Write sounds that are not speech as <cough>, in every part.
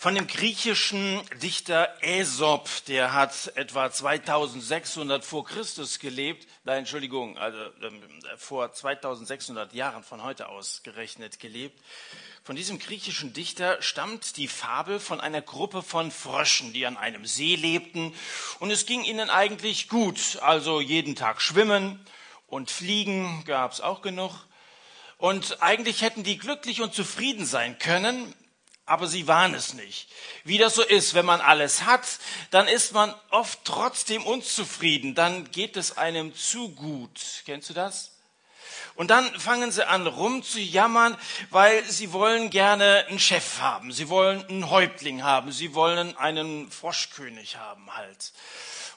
Von dem griechischen Dichter Aesop, der hat etwa 2600 vor Christus gelebt, nein, Entschuldigung, also ähm, vor 2600 Jahren von heute aus gerechnet gelebt. Von diesem griechischen Dichter stammt die Fabel von einer Gruppe von Fröschen, die an einem See lebten und es ging ihnen eigentlich gut, also jeden Tag schwimmen und fliegen gab's auch genug. Und eigentlich hätten die glücklich und zufrieden sein können, aber sie waren es nicht. Wie das so ist, wenn man alles hat, dann ist man oft trotzdem unzufrieden, dann geht es einem zu gut. Kennst du das? Und dann fangen sie an rumzujammern, weil sie wollen gerne einen Chef haben, sie wollen einen Häuptling haben, sie wollen einen Froschkönig haben halt.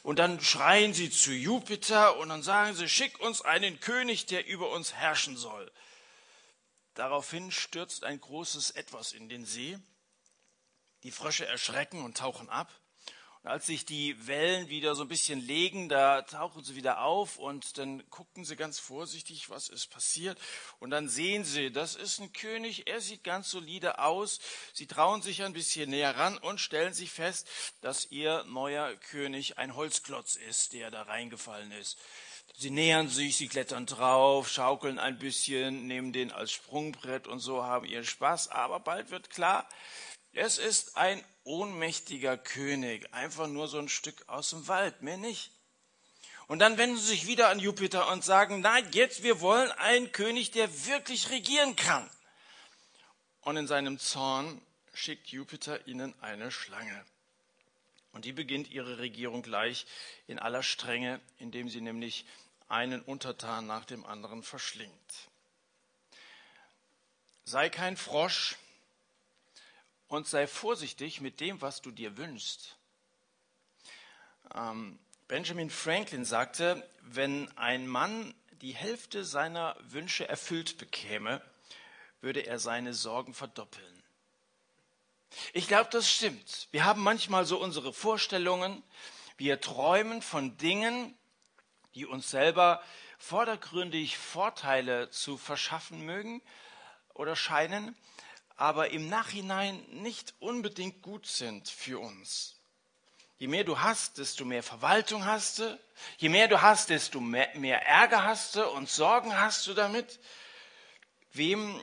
Und dann schreien sie zu Jupiter und dann sagen sie, schick uns einen König, der über uns herrschen soll. Daraufhin stürzt ein großes Etwas in den See. Die Frösche erschrecken und tauchen ab. Und als sich die Wellen wieder so ein bisschen legen, da tauchen sie wieder auf und dann gucken sie ganz vorsichtig, was ist passiert. Und dann sehen sie, das ist ein König, er sieht ganz solide aus. Sie trauen sich ein bisschen näher ran und stellen sich fest, dass ihr neuer König ein Holzklotz ist, der da reingefallen ist. Sie nähern sich, sie klettern drauf, schaukeln ein bisschen, nehmen den als Sprungbrett und so haben ihren Spaß. Aber bald wird klar, es ist ein ohnmächtiger König, einfach nur so ein Stück aus dem Wald, mehr nicht. Und dann wenden sie sich wieder an Jupiter und sagen, nein, jetzt wir wollen einen König, der wirklich regieren kann. Und in seinem Zorn schickt Jupiter ihnen eine Schlange. Und die beginnt ihre Regierung gleich in aller Strenge, indem sie nämlich einen Untertan nach dem anderen verschlingt. Sei kein Frosch und sei vorsichtig mit dem, was du dir wünschst. Ähm, Benjamin Franklin sagte, wenn ein Mann die Hälfte seiner Wünsche erfüllt bekäme, würde er seine Sorgen verdoppeln. Ich glaube, das stimmt. Wir haben manchmal so unsere Vorstellungen. Wir träumen von Dingen, die uns selber vordergründig Vorteile zu verschaffen mögen oder scheinen, aber im Nachhinein nicht unbedingt gut sind für uns. Je mehr du hast, desto mehr Verwaltung hast du. Je mehr du hast, desto mehr, Ärger hast du und Sorgen hast du damit. Wem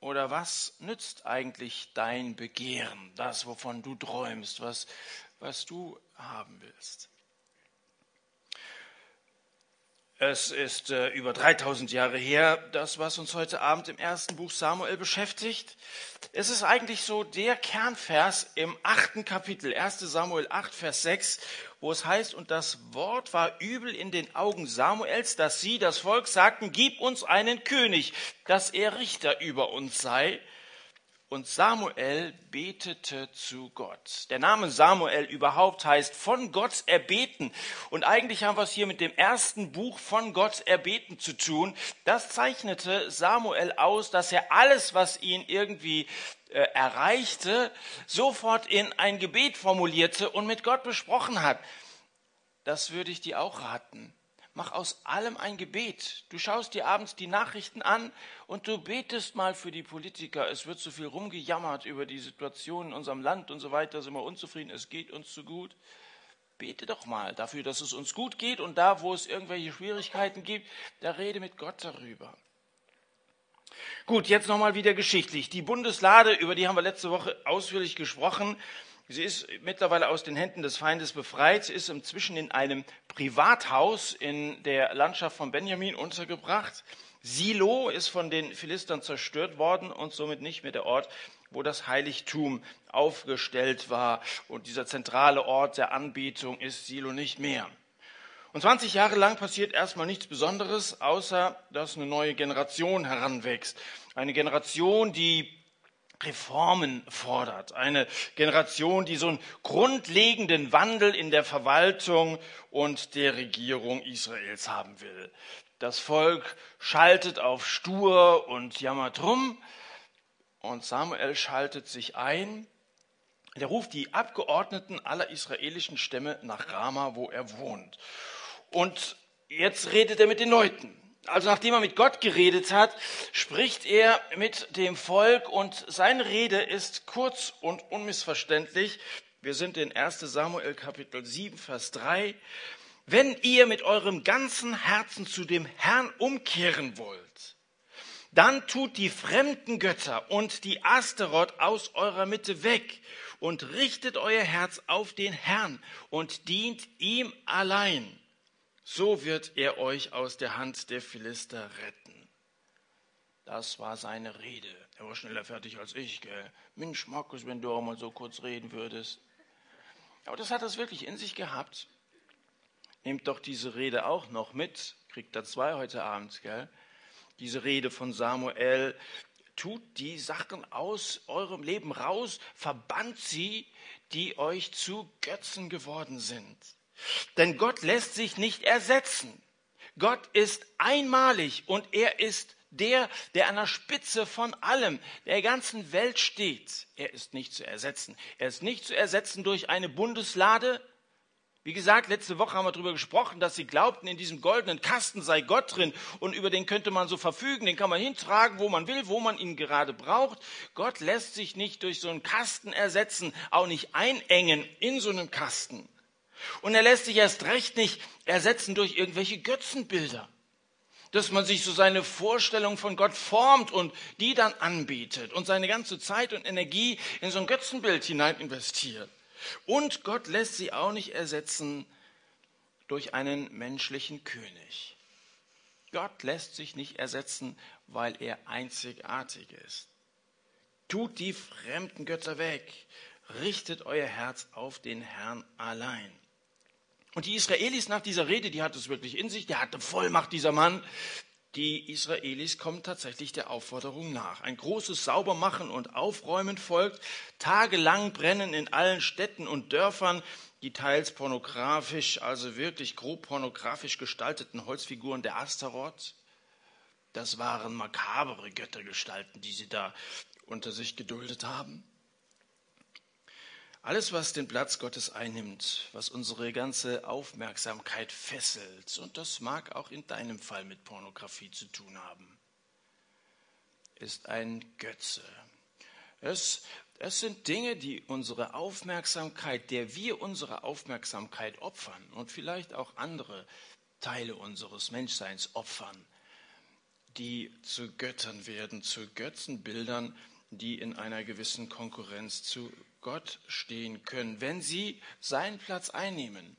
oder was nützt eigentlich dein Begehren, das, wovon du träumst, was, was du haben willst? Es ist äh, über 3000 Jahre her, das, was uns heute Abend im ersten Buch Samuel beschäftigt. Es ist eigentlich so der Kernvers im achten Kapitel, 1 Samuel 8, Vers 6, wo es heißt, und das Wort war übel in den Augen Samuels, dass sie, das Volk, sagten, gib uns einen König, dass er Richter über uns sei. Und Samuel betete zu Gott. Der Name Samuel überhaupt heißt von Gott erbeten. Und eigentlich haben wir es hier mit dem ersten Buch von Gott erbeten zu tun. Das zeichnete Samuel aus, dass er alles, was ihn irgendwie äh, erreichte, sofort in ein Gebet formulierte und mit Gott besprochen hat. Das würde ich dir auch raten. Mach aus allem ein Gebet. Du schaust dir abends die Nachrichten an und du betest mal für die Politiker. Es wird so viel rumgejammert über die Situation in unserem Land und so weiter, sind wir unzufrieden, es geht uns zu gut. Bete doch mal dafür, dass es uns gut geht und da, wo es irgendwelche Schwierigkeiten gibt, da rede mit Gott darüber. Gut, jetzt nochmal wieder geschichtlich. Die Bundeslade, über die haben wir letzte Woche ausführlich gesprochen. Sie ist mittlerweile aus den Händen des Feindes befreit. Sie ist inzwischen in einem Privathaus in der Landschaft von Benjamin untergebracht. Silo ist von den Philistern zerstört worden und somit nicht mehr der Ort, wo das Heiligtum aufgestellt war. Und dieser zentrale Ort der Anbetung ist Silo nicht mehr. Und 20 Jahre lang passiert erstmal nichts Besonderes, außer dass eine neue Generation heranwächst. Eine Generation, die Reformen fordert. Eine Generation, die so einen grundlegenden Wandel in der Verwaltung und der Regierung Israels haben will. Das Volk schaltet auf stur und jammert rum und Samuel schaltet sich ein. Der ruft die Abgeordneten aller israelischen Stämme nach Rama, wo er wohnt. Und jetzt redet er mit den Leuten. Also nachdem er mit Gott geredet hat, spricht er mit dem Volk und seine Rede ist kurz und unmissverständlich. Wir sind in 1 Samuel Kapitel 7, Vers 3. Wenn ihr mit eurem ganzen Herzen zu dem Herrn umkehren wollt, dann tut die fremden Götter und die Asteroth aus eurer Mitte weg und richtet euer Herz auf den Herrn und dient ihm allein. So wird er euch aus der Hand der Philister retten. Das war seine Rede. Er war schneller fertig als ich, gell? Mensch, Markus, wenn du auch mal so kurz reden würdest. Aber das hat es wirklich in sich gehabt. Nehmt doch diese Rede auch noch mit. Kriegt da zwei heute Abend, gell? Diese Rede von Samuel. Tut die Sachen aus eurem Leben raus, verbannt sie, die euch zu Götzen geworden sind. Denn Gott lässt sich nicht ersetzen. Gott ist einmalig und er ist der, der an der Spitze von allem, der ganzen Welt steht. Er ist nicht zu ersetzen. Er ist nicht zu ersetzen durch eine Bundeslade. Wie gesagt, letzte Woche haben wir darüber gesprochen, dass sie glaubten, in diesem goldenen Kasten sei Gott drin und über den könnte man so verfügen, den kann man hintragen, wo man will, wo man ihn gerade braucht. Gott lässt sich nicht durch so einen Kasten ersetzen, auch nicht einengen in so einem Kasten. Und er lässt sich erst recht nicht ersetzen durch irgendwelche Götzenbilder. Dass man sich so seine Vorstellung von Gott formt und die dann anbietet und seine ganze Zeit und Energie in so ein Götzenbild hinein investiert. Und Gott lässt sie auch nicht ersetzen durch einen menschlichen König. Gott lässt sich nicht ersetzen, weil er einzigartig ist. Tut die fremden Götter weg, richtet euer Herz auf den Herrn allein. Und die Israelis nach dieser Rede, die hat es wirklich in sich, der hatte Vollmacht, dieser Mann. Die Israelis kommen tatsächlich der Aufforderung nach. Ein großes Saubermachen und Aufräumen folgt. Tagelang brennen in allen Städten und Dörfern die teils pornografisch, also wirklich grob pornografisch gestalteten Holzfiguren der Astaroth. Das waren makabere Göttergestalten, die sie da unter sich geduldet haben. Alles, was den Platz Gottes einnimmt, was unsere ganze Aufmerksamkeit fesselt, und das mag auch in deinem Fall mit Pornografie zu tun haben, ist ein Götze. Es, es sind Dinge, die unsere Aufmerksamkeit, der wir unsere Aufmerksamkeit opfern und vielleicht auch andere Teile unseres Menschseins opfern, die zu Göttern werden, zu Götzenbildern, die in einer gewissen Konkurrenz zu Gott stehen können, wenn sie seinen Platz einnehmen.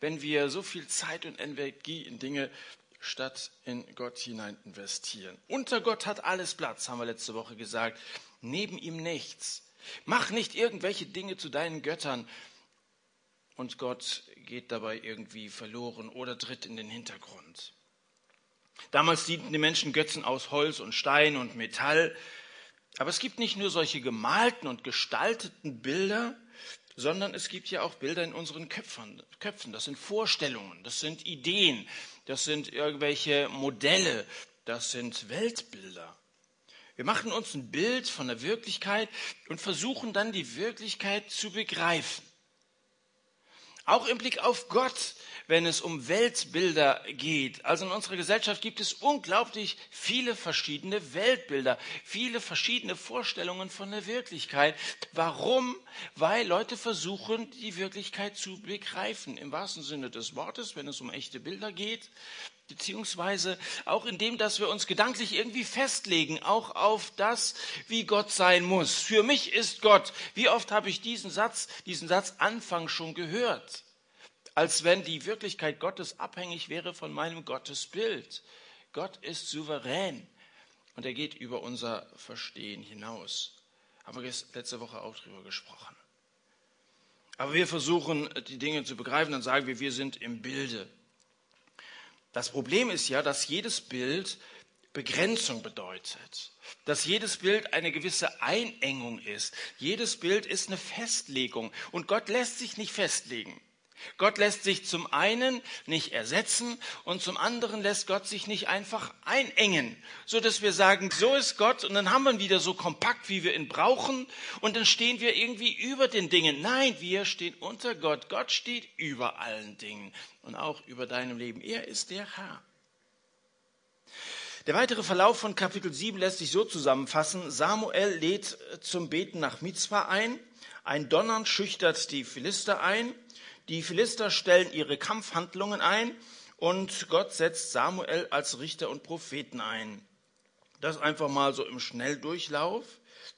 Wenn wir so viel Zeit und Energie in Dinge statt in Gott hinein investieren. Unter Gott hat alles Platz, haben wir letzte Woche gesagt. Neben ihm nichts. Mach nicht irgendwelche Dinge zu deinen Göttern und Gott geht dabei irgendwie verloren oder tritt in den Hintergrund. Damals dienten die Menschen Götzen aus Holz und Stein und Metall. Aber es gibt nicht nur solche gemalten und gestalteten Bilder, sondern es gibt ja auch Bilder in unseren Köpfen. Das sind Vorstellungen, das sind Ideen, das sind irgendwelche Modelle, das sind Weltbilder. Wir machen uns ein Bild von der Wirklichkeit und versuchen dann die Wirklichkeit zu begreifen. Auch im Blick auf Gott wenn es um Weltbilder geht. Also in unserer Gesellschaft gibt es unglaublich viele verschiedene Weltbilder, viele verschiedene Vorstellungen von der Wirklichkeit. Warum? Weil Leute versuchen, die Wirklichkeit zu begreifen, im wahrsten Sinne des Wortes, wenn es um echte Bilder geht, beziehungsweise auch in dem, dass wir uns gedanklich irgendwie festlegen, auch auf das, wie Gott sein muss. Für mich ist Gott. Wie oft habe ich diesen Satz, diesen Satz Anfang schon gehört? Als wenn die Wirklichkeit Gottes abhängig wäre von meinem Gottesbild. Gott ist souverän und er geht über unser Verstehen hinaus. Haben wir letzte Woche auch drüber gesprochen. Aber wir versuchen, die Dinge zu begreifen, dann sagen wir, wir sind im Bilde. Das Problem ist ja, dass jedes Bild Begrenzung bedeutet, dass jedes Bild eine gewisse Einengung ist. Jedes Bild ist eine Festlegung und Gott lässt sich nicht festlegen. Gott lässt sich zum einen nicht ersetzen und zum anderen lässt Gott sich nicht einfach einengen, so dass wir sagen, so ist Gott und dann haben wir ihn wieder so kompakt, wie wir ihn brauchen und dann stehen wir irgendwie über den Dingen. Nein, wir stehen unter Gott. Gott steht über allen Dingen und auch über deinem Leben. Er ist der Herr. Der weitere Verlauf von Kapitel 7 lässt sich so zusammenfassen. Samuel lädt zum Beten nach Mizpah ein. Ein Donnern schüchtert die Philister ein. Die Philister stellen ihre Kampfhandlungen ein und Gott setzt Samuel als Richter und Propheten ein. Das einfach mal so im Schnelldurchlauf.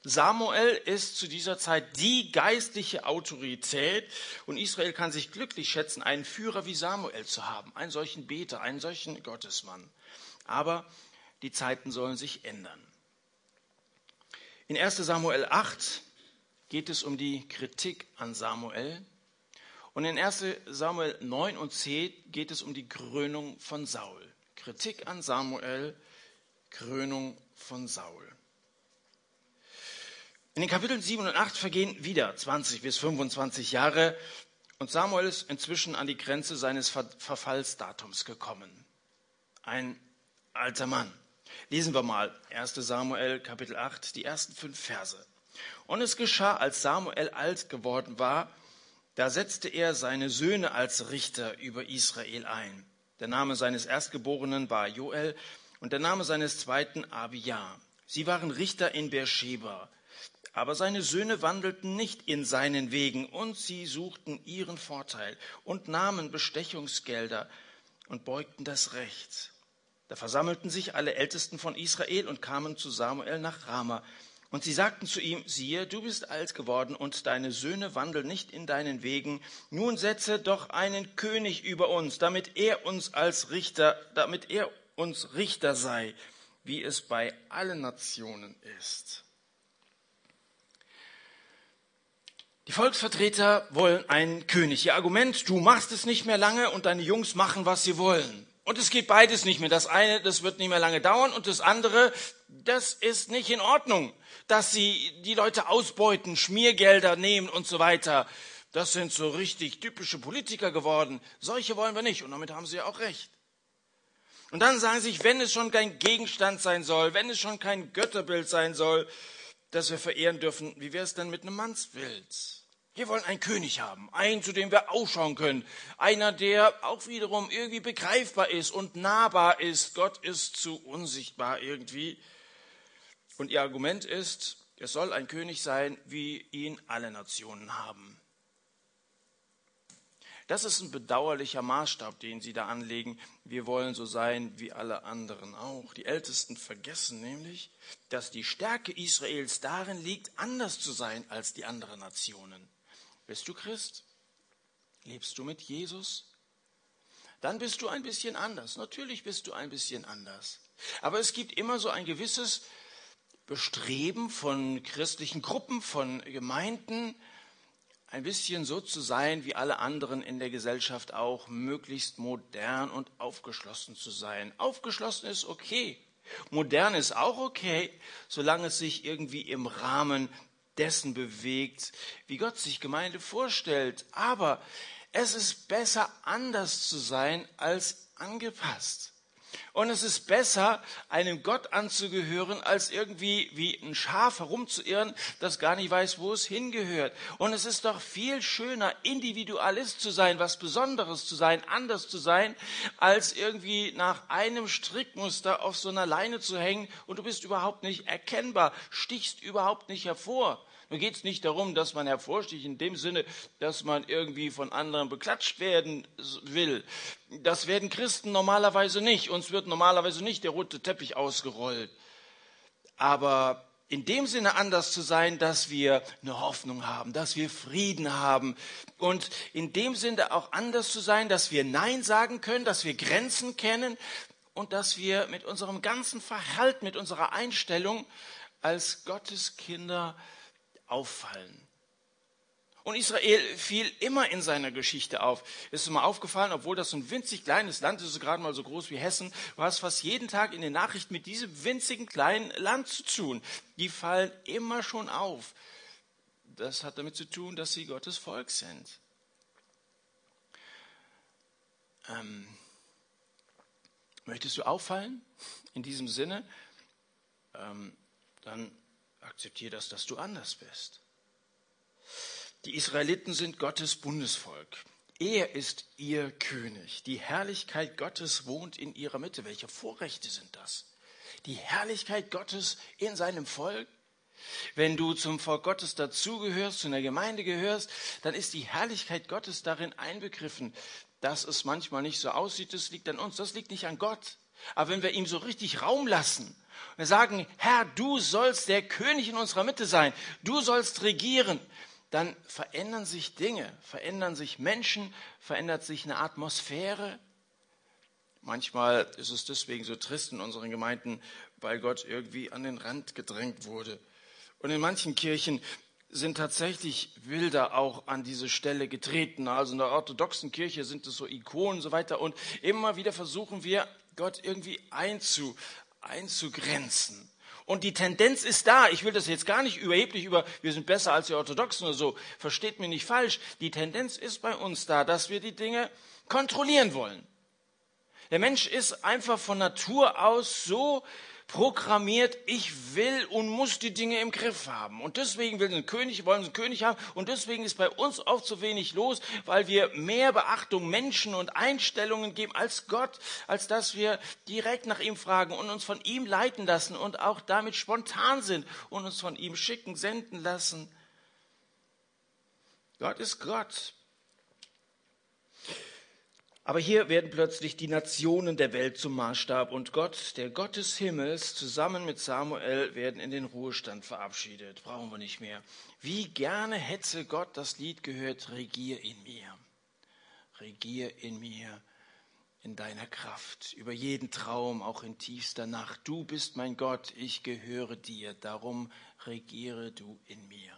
Samuel ist zu dieser Zeit die geistliche Autorität und Israel kann sich glücklich schätzen, einen Führer wie Samuel zu haben, einen solchen Beter, einen solchen Gottesmann. Aber die Zeiten sollen sich ändern. In 1 Samuel 8 geht es um die Kritik an Samuel. Und in 1 Samuel 9 und 10 geht es um die Krönung von Saul. Kritik an Samuel, Krönung von Saul. In den Kapiteln 7 und 8 vergehen wieder 20 bis 25 Jahre und Samuel ist inzwischen an die Grenze seines Verfallsdatums gekommen. Ein alter Mann. Lesen wir mal 1 Samuel Kapitel 8, die ersten fünf Verse. Und es geschah, als Samuel alt geworden war, da setzte er seine Söhne als Richter über Israel ein. Der Name seines Erstgeborenen war Joel und der Name seines zweiten Abia. Sie waren Richter in Beersheba. Aber seine Söhne wandelten nicht in seinen Wegen und sie suchten ihren Vorteil und nahmen Bestechungsgelder und beugten das Recht. Da versammelten sich alle Ältesten von Israel und kamen zu Samuel nach Rama. Und sie sagten zu ihm, siehe, du bist alt geworden und deine Söhne wandeln nicht in deinen Wegen. Nun setze doch einen König über uns, damit er uns als Richter, damit er uns Richter sei, wie es bei allen Nationen ist. Die Volksvertreter wollen einen König. Ihr Argument, du machst es nicht mehr lange und deine Jungs machen, was sie wollen. Und es geht beides nicht mehr. Das eine, das wird nicht mehr lange dauern und das andere, das ist nicht in Ordnung, dass sie die Leute ausbeuten, Schmiergelder nehmen und so weiter. Das sind so richtig typische Politiker geworden. Solche wollen wir nicht und damit haben sie ja auch recht. Und dann sagen sie sich, wenn es schon kein Gegenstand sein soll, wenn es schon kein Götterbild sein soll, das wir verehren dürfen, wie wäre es denn mit einem Mannsbild? Wir wollen einen König haben, einen, zu dem wir ausschauen können, einer, der auch wiederum irgendwie begreifbar ist und nahbar ist. Gott ist zu unsichtbar irgendwie. Und ihr Argument ist, es soll ein König sein, wie ihn alle Nationen haben. Das ist ein bedauerlicher Maßstab, den sie da anlegen. Wir wollen so sein wie alle anderen auch. Die Ältesten vergessen nämlich, dass die Stärke Israels darin liegt, anders zu sein als die anderen Nationen. Bist du Christ? Lebst du mit Jesus? Dann bist du ein bisschen anders. Natürlich bist du ein bisschen anders. Aber es gibt immer so ein gewisses Bestreben von christlichen Gruppen, von Gemeinden, ein bisschen so zu sein wie alle anderen in der Gesellschaft auch, möglichst modern und aufgeschlossen zu sein. Aufgeschlossen ist okay. Modern ist auch okay, solange es sich irgendwie im Rahmen dessen bewegt, wie Gott sich Gemeinde vorstellt. Aber es ist besser, anders zu sein als angepasst. Und es ist besser, einem Gott anzugehören, als irgendwie wie ein Schaf herumzuirren, das gar nicht weiß, wo es hingehört. Und es ist doch viel schöner, Individualist zu sein, was Besonderes zu sein, anders zu sein, als irgendwie nach einem Strickmuster auf so einer Leine zu hängen und du bist überhaupt nicht erkennbar, stichst überhaupt nicht hervor. Nun geht es nicht darum, dass man hervorsticht in dem Sinne, dass man irgendwie von anderen beklatscht werden will. Das werden Christen normalerweise nicht. Uns wird normalerweise nicht der rote Teppich ausgerollt. Aber in dem Sinne anders zu sein, dass wir eine Hoffnung haben, dass wir Frieden haben und in dem Sinne auch anders zu sein, dass wir Nein sagen können, dass wir Grenzen kennen und dass wir mit unserem ganzen Verhalten, mit unserer Einstellung als Gottes Kinder auffallen. Und Israel fiel immer in seiner Geschichte auf. Es ist mir aufgefallen, obwohl das so ein winzig kleines Land ist, gerade mal so groß wie Hessen, du hast fast jeden Tag in den Nachrichten mit diesem winzigen kleinen Land zu tun. Die fallen immer schon auf. Das hat damit zu tun, dass sie Gottes Volk sind. Ähm, möchtest du auffallen in diesem Sinne? Ähm, dann akzeptiere das, dass du anders bist. Die Israeliten sind Gottes Bundesvolk. Er ist ihr König. Die Herrlichkeit Gottes wohnt in ihrer Mitte. Welche Vorrechte sind das? die Herrlichkeit Gottes in seinem Volk? Wenn du zum Volk Gottes dazugehörst, zu einer Gemeinde gehörst, dann ist die Herrlichkeit Gottes darin einbegriffen. Dass es manchmal nicht so aussieht, das liegt an uns, das liegt nicht an Gott. Aber wenn wir ihm so richtig Raum lassen, wir sagen, Herr, du sollst der König in unserer Mitte sein, du sollst regieren, dann verändern sich Dinge, verändern sich Menschen, verändert sich eine Atmosphäre. Manchmal ist es deswegen so trist in unseren Gemeinden, weil Gott irgendwie an den Rand gedrängt wurde. Und in manchen Kirchen sind tatsächlich Bilder auch an diese Stelle getreten. Also in der orthodoxen Kirche sind es so Ikonen und so weiter. Und immer wieder versuchen wir, Gott irgendwie einzu, einzugrenzen. Und die Tendenz ist da. Ich will das jetzt gar nicht überheblich über, wir sind besser als die Orthodoxen oder so. Versteht mir nicht falsch. Die Tendenz ist bei uns da, dass wir die Dinge kontrollieren wollen. Der Mensch ist einfach von Natur aus so programmiert, ich will und muss die Dinge im Griff haben. Und deswegen will ein König, wollen einen König haben. Und deswegen ist bei uns oft so wenig los, weil wir mehr Beachtung Menschen und Einstellungen geben als Gott, als dass wir direkt nach ihm fragen und uns von ihm leiten lassen und auch damit spontan sind und uns von ihm schicken, senden lassen. Gott ist Gott. Aber hier werden plötzlich die Nationen der Welt zum Maßstab und Gott, der Gott des Himmels, zusammen mit Samuel werden in den Ruhestand verabschiedet. Brauchen wir nicht mehr. Wie gerne hätte Gott das Lied gehört, regier in mir. Regier in mir, in deiner Kraft, über jeden Traum, auch in tiefster Nacht. Du bist mein Gott, ich gehöre dir, darum regiere du in mir.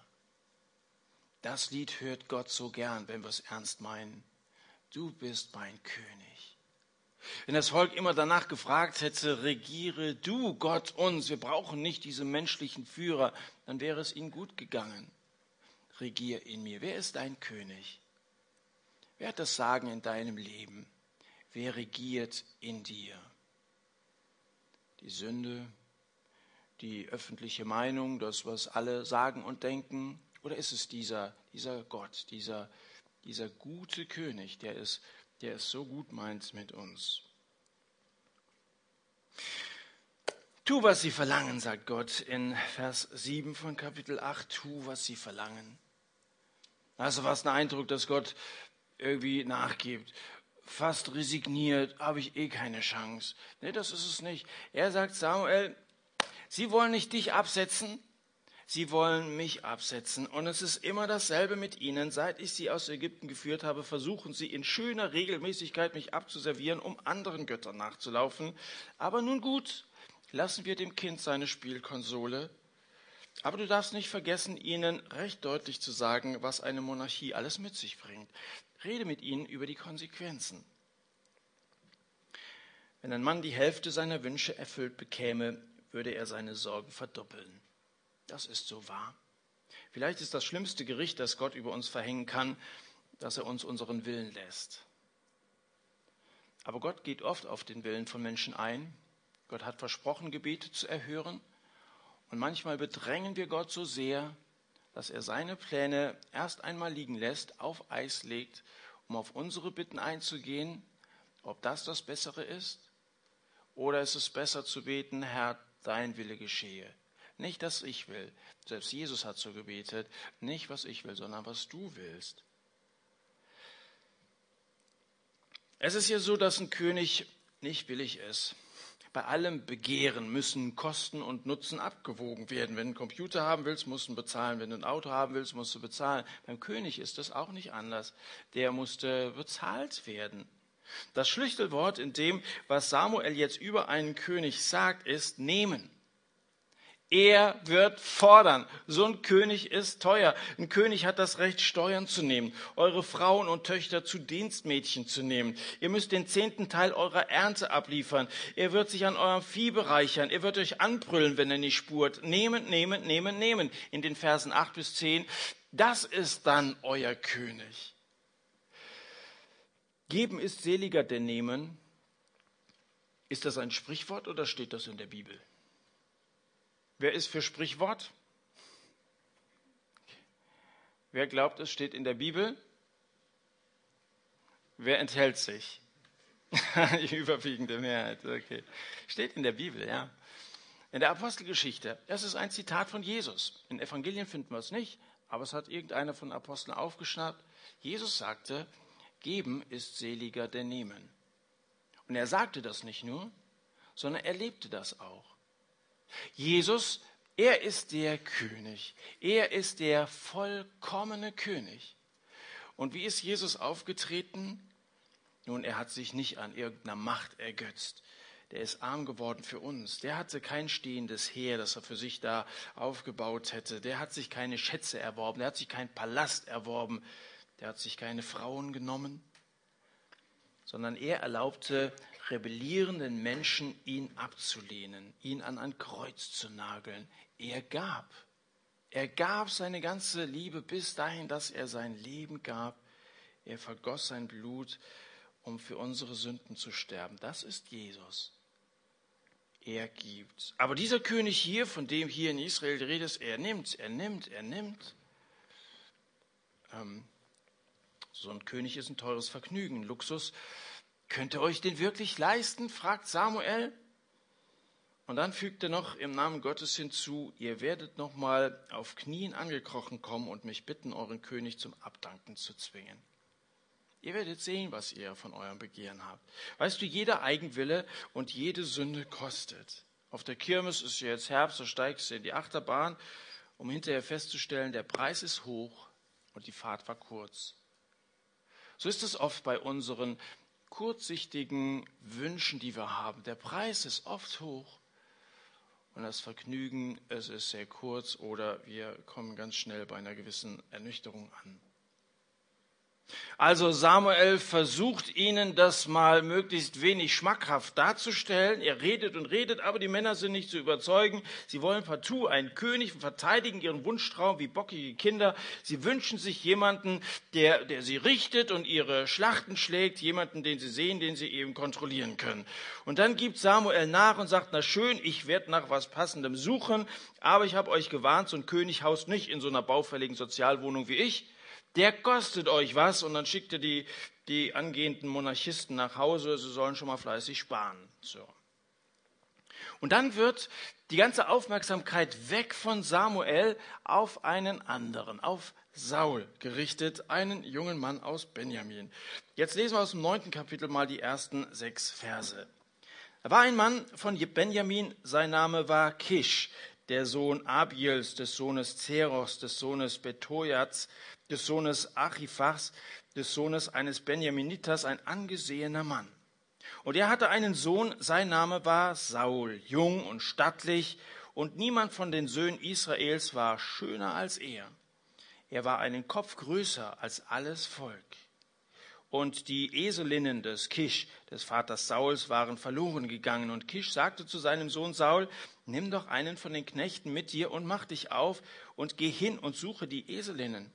Das Lied hört Gott so gern, wenn wir es ernst meinen du bist mein König. Wenn das Volk immer danach gefragt hätte, regiere du Gott uns, wir brauchen nicht diese menschlichen Führer, dann wäre es ihnen gut gegangen. Regier in mir. Wer ist dein König? Wer hat das Sagen in deinem Leben? Wer regiert in dir? Die Sünde, die öffentliche Meinung, das, was alle sagen und denken? Oder ist es dieser, dieser Gott, dieser dieser gute König, der es, der es so gut meint mit uns. Tu, was sie verlangen, sagt Gott in Vers 7 von Kapitel 8. Tu, was sie verlangen. Also was ein Eindruck, dass Gott irgendwie nachgibt. Fast resigniert, habe ich eh keine Chance. Nee, das ist es nicht. Er sagt Samuel, sie wollen nicht dich absetzen, Sie wollen mich absetzen. Und es ist immer dasselbe mit ihnen. Seit ich sie aus Ägypten geführt habe, versuchen sie in schöner Regelmäßigkeit mich abzuservieren, um anderen Göttern nachzulaufen. Aber nun gut, lassen wir dem Kind seine Spielkonsole. Aber du darfst nicht vergessen, ihnen recht deutlich zu sagen, was eine Monarchie alles mit sich bringt. Rede mit ihnen über die Konsequenzen. Wenn ein Mann die Hälfte seiner Wünsche erfüllt bekäme, würde er seine Sorgen verdoppeln. Das ist so wahr. Vielleicht ist das schlimmste Gericht, das Gott über uns verhängen kann, dass er uns unseren Willen lässt. Aber Gott geht oft auf den Willen von Menschen ein. Gott hat versprochen, Gebete zu erhören. Und manchmal bedrängen wir Gott so sehr, dass er seine Pläne erst einmal liegen lässt, auf Eis legt, um auf unsere Bitten einzugehen, ob das das Bessere ist. Oder ist es besser zu beten, Herr, dein Wille geschehe. Nicht, dass ich will. Selbst Jesus hat so gebetet. Nicht, was ich will, sondern was du willst. Es ist ja so, dass ein König nicht billig ist. Bei allem Begehren müssen Kosten und Nutzen abgewogen werden. Wenn du einen Computer haben willst, musst du bezahlen. Wenn du ein Auto haben willst, musst du bezahlen. Beim König ist das auch nicht anders. Der musste bezahlt werden. Das Schlüsselwort in dem, was Samuel jetzt über einen König sagt, ist nehmen. Er wird fordern. So ein König ist teuer. Ein König hat das Recht, Steuern zu nehmen, eure Frauen und Töchter zu Dienstmädchen zu nehmen. Ihr müsst den zehnten Teil eurer Ernte abliefern. Er wird sich an eurem Vieh bereichern. Er wird euch anbrüllen, wenn er nicht spurt. Nehmen, nehmen, nehmen, nehmen. In den Versen acht bis zehn. Das ist dann euer König. Geben ist seliger denn nehmen. Ist das ein Sprichwort oder steht das in der Bibel? Wer ist für Sprichwort? Wer glaubt, es steht in der Bibel? Wer enthält sich? <laughs> Die überwiegende Mehrheit, okay. Steht in der Bibel, ja. In der Apostelgeschichte, das ist ein Zitat von Jesus. In Evangelien finden wir es nicht, aber es hat irgendeiner von Aposteln aufgeschnappt. Jesus sagte, geben ist seliger denn nehmen. Und er sagte das nicht nur, sondern er lebte das auch. Jesus, er ist der König. Er ist der vollkommene König. Und wie ist Jesus aufgetreten? Nun, er hat sich nicht an irgendeiner Macht ergötzt der ist arm geworden für uns. Der hatte kein stehendes Heer, das er für sich da aufgebaut hätte. Der hat sich keine Schätze erworben, der hat sich keinen Palast erworben, der hat sich keine Frauen genommen, sondern er erlaubte rebellierenden Menschen, ihn abzulehnen, ihn an ein Kreuz zu nageln. Er gab. Er gab seine ganze Liebe bis dahin, dass er sein Leben gab. Er vergoss sein Blut, um für unsere Sünden zu sterben. Das ist Jesus er gibt. Aber dieser König hier, von dem hier in Israel redet, er nimmt, er nimmt, er nimmt. Ähm, so ein König ist ein teures Vergnügen, Luxus. Könnt ihr euch den wirklich leisten? fragt Samuel. Und dann fügt er noch im Namen Gottes hinzu, ihr werdet nochmal auf Knien angekrochen kommen und mich bitten, euren König zum Abdanken zu zwingen. Ihr werdet sehen, was ihr von eurem Begehren habt. Weißt du, jeder Eigenwille und jede Sünde kostet. Auf der Kirmes ist jetzt Herbst, da steigst du in die Achterbahn, um hinterher festzustellen, der Preis ist hoch und die Fahrt war kurz. So ist es oft bei unseren kurzsichtigen Wünschen, die wir haben. Der Preis ist oft hoch und das Vergnügen, es ist sehr kurz oder wir kommen ganz schnell bei einer gewissen Ernüchterung an. Also Samuel versucht ihnen das mal möglichst wenig schmackhaft darzustellen. Er redet und redet, aber die Männer sind nicht zu überzeugen. Sie wollen partout einen König und verteidigen ihren Wunschtraum wie bockige Kinder. Sie wünschen sich jemanden, der, der sie richtet und ihre Schlachten schlägt, jemanden, den sie sehen, den sie eben kontrollieren können. Und dann gibt Samuel nach und sagt, na schön, ich werde nach was Passendem suchen, aber ich habe euch gewarnt, so ein König haust nicht in so einer baufälligen Sozialwohnung wie ich der kostet euch was und dann schickt er die, die angehenden Monarchisten nach Hause, sie sollen schon mal fleißig sparen. So. Und dann wird die ganze Aufmerksamkeit weg von Samuel auf einen anderen, auf Saul gerichtet, einen jungen Mann aus Benjamin. Jetzt lesen wir aus dem neunten Kapitel mal die ersten sechs Verse. Da war ein Mann von Benjamin, sein Name war Kisch, der Sohn Abiels, des Sohnes Zeros, des Sohnes Betojats, des Sohnes Achiphas, des Sohnes eines Benjaminiters, ein angesehener Mann. Und er hatte einen Sohn, sein Name war Saul, jung und stattlich, und niemand von den Söhnen Israels war schöner als er. Er war einen Kopf größer als alles Volk. Und die Eselinnen des Kisch, des Vaters Sauls, waren verloren gegangen. Und Kisch sagte zu seinem Sohn Saul, nimm doch einen von den Knechten mit dir und mach dich auf und geh hin und suche die Eselinnen.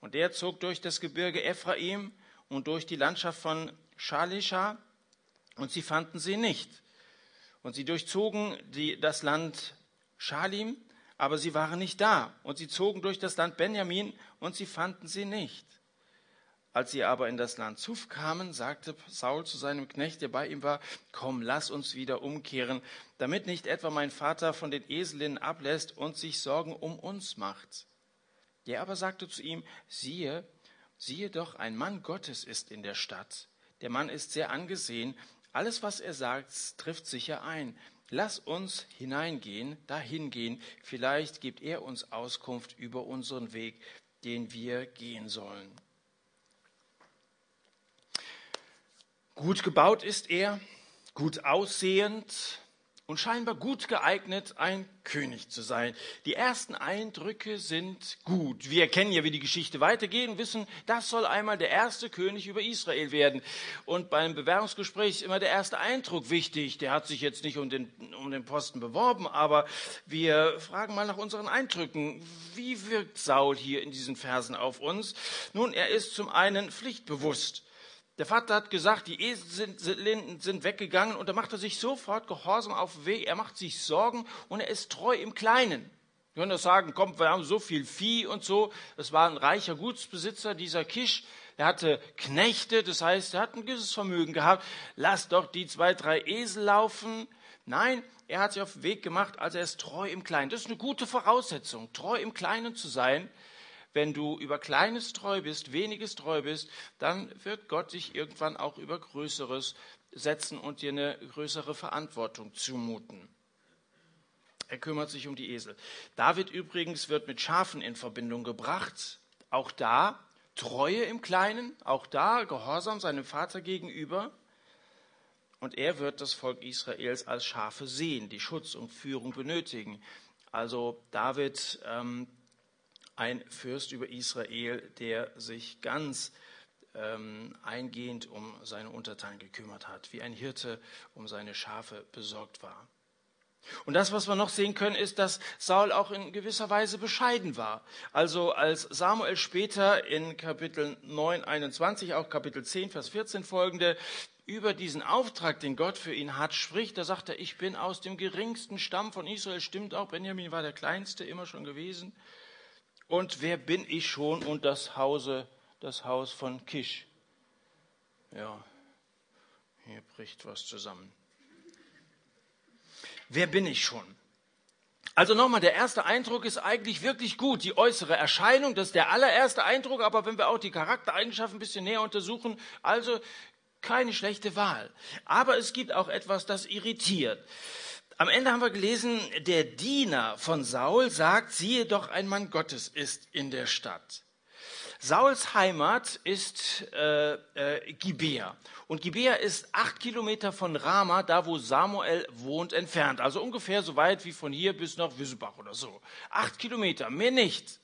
Und er zog durch das Gebirge Ephraim und durch die Landschaft von Shalisha, und sie fanden sie nicht. Und sie durchzogen die, das Land Shalim, aber sie waren nicht da. Und sie zogen durch das Land Benjamin, und sie fanden sie nicht. Als sie aber in das Land Zuf kamen, sagte Saul zu seinem Knecht, der bei ihm war, komm, lass uns wieder umkehren, damit nicht etwa mein Vater von den Eselinnen ablässt und sich Sorgen um uns macht. Der aber sagte zu ihm, siehe, siehe doch, ein Mann Gottes ist in der Stadt. Der Mann ist sehr angesehen. Alles, was er sagt, trifft sicher ein. Lass uns hineingehen, dahin gehen. Vielleicht gibt er uns Auskunft über unseren Weg, den wir gehen sollen. Gut gebaut ist er, gut aussehend, und scheinbar gut geeignet, ein König zu sein. Die ersten Eindrücke sind gut. Wir kennen ja, wie die Geschichte weitergeht und wissen, das soll einmal der erste König über Israel werden. Und beim Bewerbungsgespräch ist immer der erste Eindruck wichtig. Der hat sich jetzt nicht um den, um den Posten beworben, aber wir fragen mal nach unseren Eindrücken. Wie wirkt Saul hier in diesen Versen auf uns? Nun, er ist zum einen pflichtbewusst. Der Vater hat gesagt, die Esel sind, weggegangen und da macht er sich sofort gehorsam auf den Weg. Er macht sich Sorgen und er ist treu im Kleinen. Wir können das sagen, komm, wir haben so viel Vieh und so. Es war ein reicher Gutsbesitzer, dieser Kisch. Er hatte Knechte, das heißt, er hat ein gewisses Vermögen gehabt. Lass doch die zwei, drei Esel laufen. Nein, er hat sich auf den Weg gemacht, also er ist treu im Kleinen. Das ist eine gute Voraussetzung, treu im Kleinen zu sein. Wenn du über Kleines treu bist, weniges treu bist, dann wird Gott dich irgendwann auch über Größeres setzen und dir eine größere Verantwortung zumuten. Er kümmert sich um die Esel. David übrigens wird mit Schafen in Verbindung gebracht. Auch da Treue im Kleinen, auch da Gehorsam seinem Vater gegenüber. Und er wird das Volk Israels als Schafe sehen, die Schutz und Führung benötigen. Also David, ähm, ein Fürst über Israel, der sich ganz ähm, eingehend um seine Untertanen gekümmert hat, wie ein Hirte um seine Schafe besorgt war. Und das, was wir noch sehen können, ist, dass Saul auch in gewisser Weise bescheiden war. Also als Samuel später in Kapitel 9, 21, auch Kapitel 10, Vers 14 folgende, über diesen Auftrag, den Gott für ihn hat, spricht, da sagt er, ich bin aus dem geringsten Stamm von Israel, stimmt auch, Benjamin war der kleinste immer schon gewesen. Und wer bin ich schon und das Hause, das Haus von Kisch? Ja, hier bricht was zusammen. Wer bin ich schon? Also nochmal, der erste Eindruck ist eigentlich wirklich gut. Die äußere Erscheinung, das ist der allererste Eindruck, aber wenn wir auch die Charaktereigenschaften ein bisschen näher untersuchen, also keine schlechte Wahl. Aber es gibt auch etwas, das irritiert. Am Ende haben wir gelesen, der Diener von Saul sagt, siehe doch, ein Mann Gottes ist in der Stadt. Sauls Heimat ist äh, äh, Gibea. Und Gibea ist acht Kilometer von Rama, da wo Samuel wohnt, entfernt. Also ungefähr so weit wie von hier bis nach Wissebach oder so. Acht Kilometer, mehr nicht.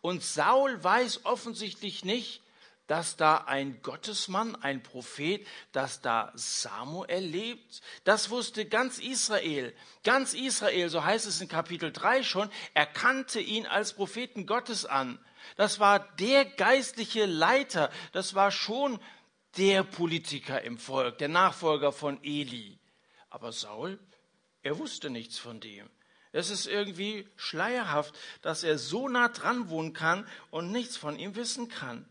Und Saul weiß offensichtlich nicht, dass da ein Gottesmann, ein Prophet, dass da Samuel lebt. Das wusste ganz Israel. Ganz Israel, so heißt es in Kapitel 3 schon, erkannte ihn als Propheten Gottes an. Das war der geistliche Leiter. Das war schon der Politiker im Volk, der Nachfolger von Eli. Aber Saul, er wusste nichts von dem. Es ist irgendwie schleierhaft, dass er so nah dran wohnen kann und nichts von ihm wissen kann.